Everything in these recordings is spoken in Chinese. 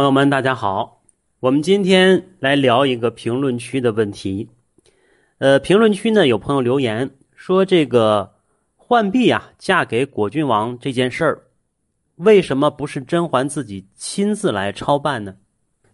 朋友们，大家好，我们今天来聊一个评论区的问题。呃，评论区呢有朋友留言说，这个浣碧啊嫁给果郡王这件事儿，为什么不是甄嬛自己亲自来操办呢？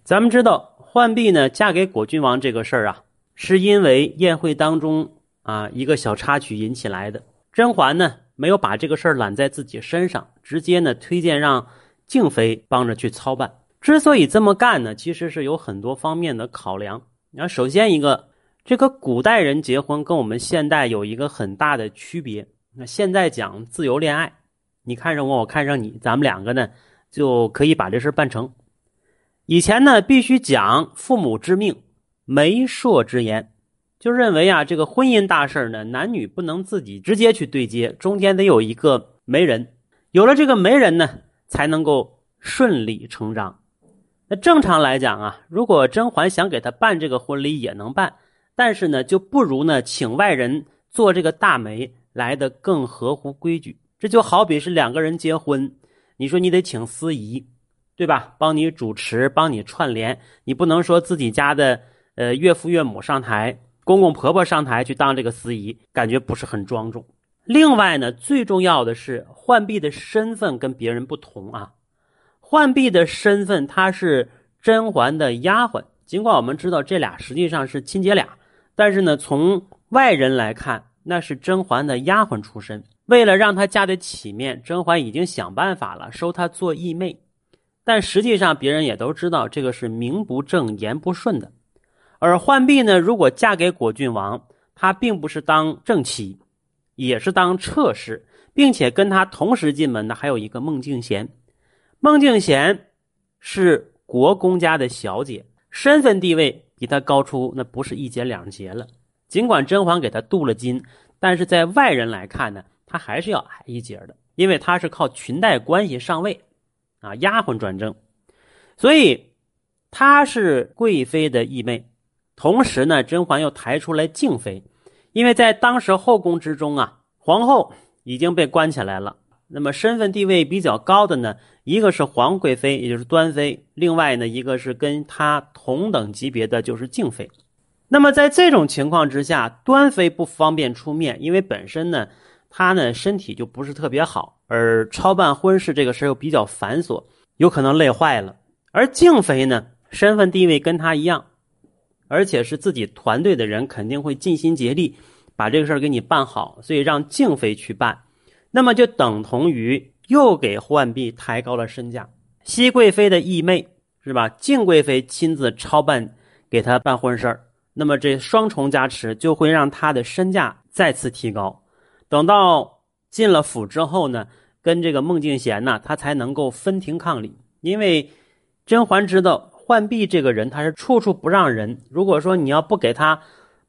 咱们知道，浣碧呢嫁给果郡王这个事儿啊，是因为宴会当中啊一个小插曲引起来的。甄嬛呢没有把这个事儿揽在自己身上，直接呢推荐让静妃帮着去操办。之所以这么干呢，其实是有很多方面的考量。那首先一个，这个古代人结婚跟我们现代有一个很大的区别。那现在讲自由恋爱，你看上我，我看上你，咱们两个呢就可以把这事办成。以前呢，必须讲父母之命、媒妁之言，就认为啊，这个婚姻大事呢，男女不能自己直接去对接，中间得有一个媒人。有了这个媒人呢，才能够顺理成章。那正常来讲啊，如果甄嬛想给他办这个婚礼也能办，但是呢，就不如呢请外人做这个大媒来的更合乎规矩。这就好比是两个人结婚，你说你得请司仪，对吧？帮你主持，帮你串联，你不能说自己家的呃岳父岳母上台，公公婆婆上台去当这个司仪，感觉不是很庄重。另外呢，最重要的是浣碧的身份跟别人不同啊。浣碧的身份，她是甄嬛的丫鬟。尽管我们知道这俩实际上是亲姐俩，但是呢，从外人来看，那是甄嬛的丫鬟出身。为了让她嫁得起面，甄嬛已经想办法了，收她做义妹。但实际上，别人也都知道这个是名不正言不顺的。而浣碧呢，如果嫁给果郡王，她并不是当正妻，也是当侧室，并且跟她同时进门的还有一个孟静娴。孟静娴是国公家的小姐，身份地位比她高出那不是一节两节了。尽管甄嬛给她镀了金，但是在外人来看呢，她还是要矮一截的，因为她是靠裙带关系上位，啊，丫鬟转正，所以她是贵妃的义妹。同时呢，甄嬛又抬出来静妃，因为在当时后宫之中啊，皇后已经被关起来了。那么身份地位比较高的呢，一个是皇贵妃，也就是端妃；另外呢，一个是跟她同等级别的，就是静妃。那么在这种情况之下，端妃不方便出面，因为本身呢，她呢身体就不是特别好，而操办婚事这个事又比较繁琐，有可能累坏了。而静妃呢，身份地位跟她一样，而且是自己团队的人，肯定会尽心竭力把这个事儿给你办好，所以让静妃去办。那么就等同于又给浣碧抬高了身价。熹贵妃的义妹是吧？静贵妃亲自操办，给她办婚事儿，那么这双重加持就会让她的身价再次提高。等到进了府之后呢，跟这个孟静娴呢，她才能够分庭抗礼。因为甄嬛知道浣碧这个人，她是处处不让人。如果说你要不给她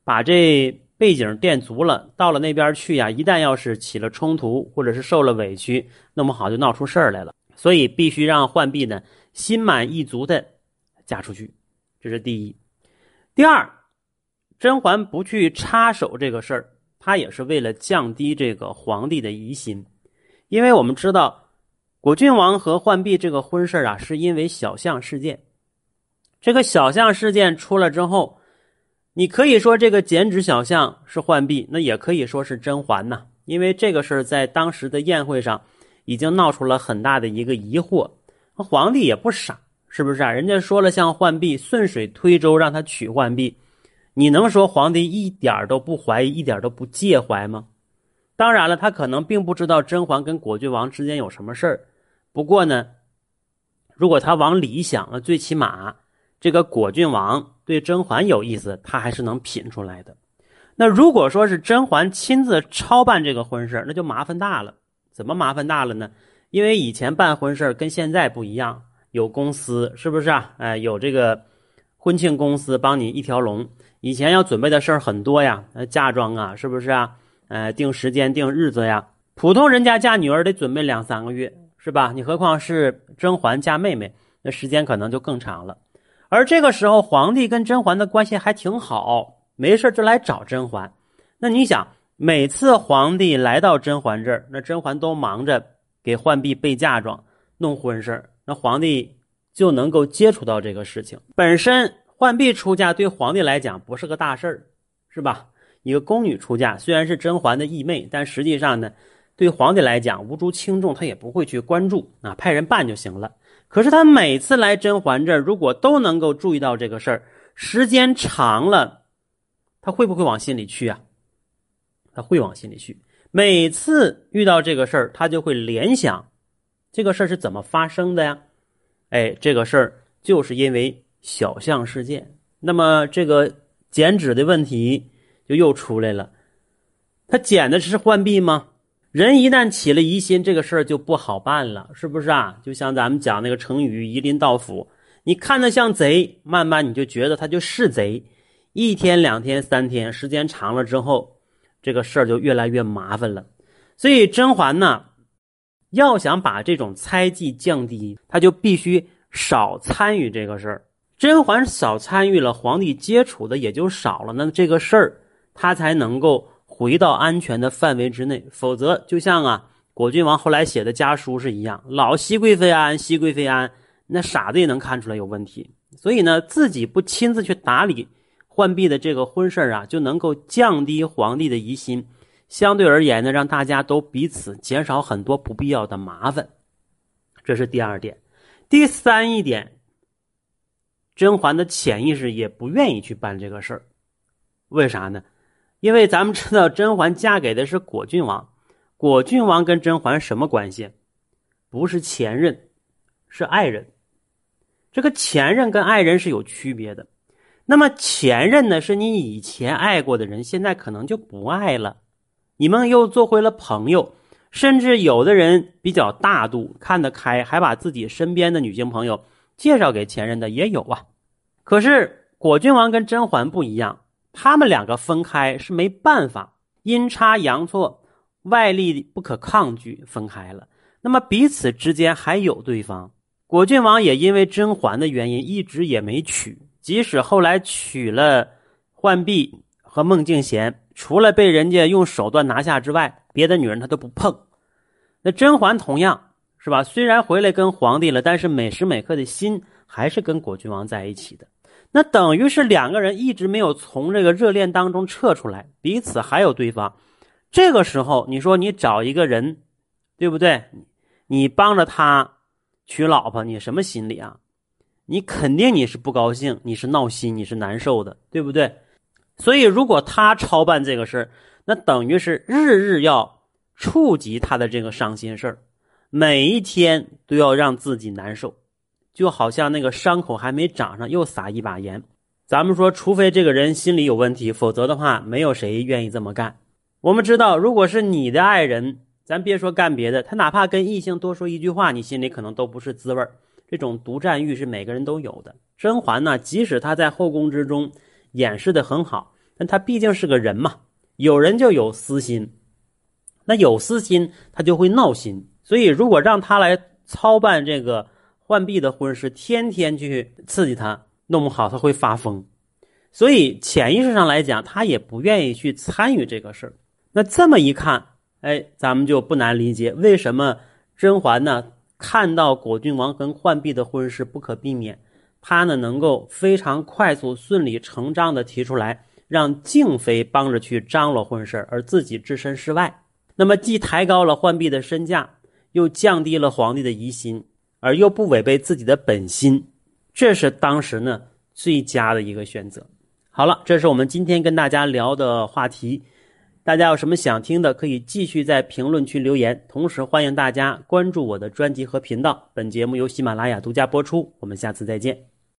把这。背景垫足了，到了那边去呀，一旦要是起了冲突，或者是受了委屈，那么好就闹出事儿来了。所以必须让浣碧呢心满意足的嫁出去，这是第一。第二，甄嬛不去插手这个事儿，她也是为了降低这个皇帝的疑心，因为我们知道果郡王和浣碧这个婚事啊，是因为小象事件。这个小象事件出了之后。你可以说这个剪纸小象是浣碧，那也可以说是甄嬛呐，因为这个事儿在当时的宴会上已经闹出了很大的一个疑惑。皇帝也不傻，是不是啊？人家说了像浣碧，顺水推舟让他娶浣碧，你能说皇帝一点都不怀疑，一点都不介怀吗？当然了，他可能并不知道甄嬛跟果郡王之间有什么事儿。不过呢，如果他往里想了，最起码。这个果郡王对甄嬛有意思，他还是能品出来的。那如果说是甄嬛亲自操办这个婚事，那就麻烦大了。怎么麻烦大了呢？因为以前办婚事跟现在不一样，有公司是不是啊？哎，有这个婚庆公司帮你一条龙。以前要准备的事儿很多呀，嫁妆啊，是不是啊？呃，定时间、定日子呀。普通人家嫁女儿得准备两三个月，是吧？你何况是甄嬛嫁妹妹，那时间可能就更长了。而这个时候，皇帝跟甄嬛的关系还挺好，没事就来找甄嬛。那你想，每次皇帝来到甄嬛这儿，那甄嬛都忙着给浣碧备嫁妆、弄婚事那皇帝就能够接触到这个事情。本身浣碧出嫁对皇帝来讲不是个大事儿，是吧？一个宫女出嫁，虽然是甄嬛的义妹，但实际上呢，对皇帝来讲无足轻重，他也不会去关注啊，派人办就行了。可是他每次来甄嬛这儿，如果都能够注意到这个事儿，时间长了，他会不会往心里去啊？他会往心里去。每次遇到这个事儿，他就会联想，这个事儿是怎么发生的呀？哎，这个事儿就是因为小象事件。那么这个剪纸的问题就又出来了。他剪的是浣碧吗？人一旦起了疑心，这个事儿就不好办了，是不是啊？就像咱们讲那个成语“夷陵道府”，你看他像贼，慢慢你就觉得他就是贼。一天、两天、三天，时间长了之后，这个事儿就越来越麻烦了。所以甄嬛呢，要想把这种猜忌降低，她就必须少参与这个事儿。甄嬛少参与了，皇帝接触的也就少了，那这个事儿他才能够回到安全的范围之内。否则，就像啊，果郡王后来写的家书是一样，老熹贵妃安，熹贵妃安，那傻子也能看出来有问题。所以呢，自己不亲自去打理浣碧的这个婚事啊，就能够降低皇帝的疑心。相对而言呢，让大家都彼此减少很多不必要的麻烦，这是第二点。第三一点，甄嬛的潜意识也不愿意去办这个事儿，为啥呢？因为咱们知道甄嬛嫁给的是果郡王，果郡王跟甄嬛什么关系？不是前任，是爱人。这个前任跟爱人是有区别的。那么前任呢，是你以前爱过的人，现在可能就不爱了。你们又做回了朋友，甚至有的人比较大度，看得开，还把自己身边的女性朋友介绍给前任的也有啊。可是果郡王跟甄嬛不一样，他们两个分开是没办法，阴差阳错，外力不可抗拒分开了。那么彼此之间还有对方，果郡王也因为甄嬛的原因一直也没娶，即使后来娶了浣碧和孟静娴。除了被人家用手段拿下之外，别的女人他都不碰。那甄嬛同样是吧？虽然回来跟皇帝了，但是每时每刻的心还是跟果郡王在一起的。那等于是两个人一直没有从这个热恋当中撤出来，彼此还有对方。这个时候，你说你找一个人，对不对？你帮着他娶老婆，你什么心理啊？你肯定你是不高兴，你是闹心，你是难受的，对不对？所以，如果他 操办这个事，那等于是日日要触及他的这个伤心事，每一天都要让自己难受，就好像那个伤口还没长上，又撒一把盐。咱们说，除非这个人心里有问题，否则的话，没有谁愿意这么干。我们知道，如果是你的爱人，咱别说干别的，他哪怕跟异性多说一句话，你心里可能都不是滋味这种独占欲是每个人都有的。甄嬛呢，即使她在后宫之中。掩饰的很好，但她毕竟是个人嘛，有人就有私心，那有私心她就会闹心，所以如果让她来操办这个浣碧的婚事，天天去刺激他，弄不好他会发疯，所以潜意识上来讲，他也不愿意去参与这个事儿。那这么一看，哎，咱们就不难理解为什么甄嬛呢看到果郡王跟浣碧的婚事不可避免。他呢，能够非常快速、顺理成章的提出来，让静妃帮着去张罗婚事而自己置身事外。那么，既抬高了浣碧的身价，又降低了皇帝的疑心，而又不违背自己的本心，这是当时呢最佳的一个选择。好了，这是我们今天跟大家聊的话题。大家有什么想听的，可以继续在评论区留言。同时，欢迎大家关注我的专辑和频道。本节目由喜马拉雅独家播出。我们下次再见。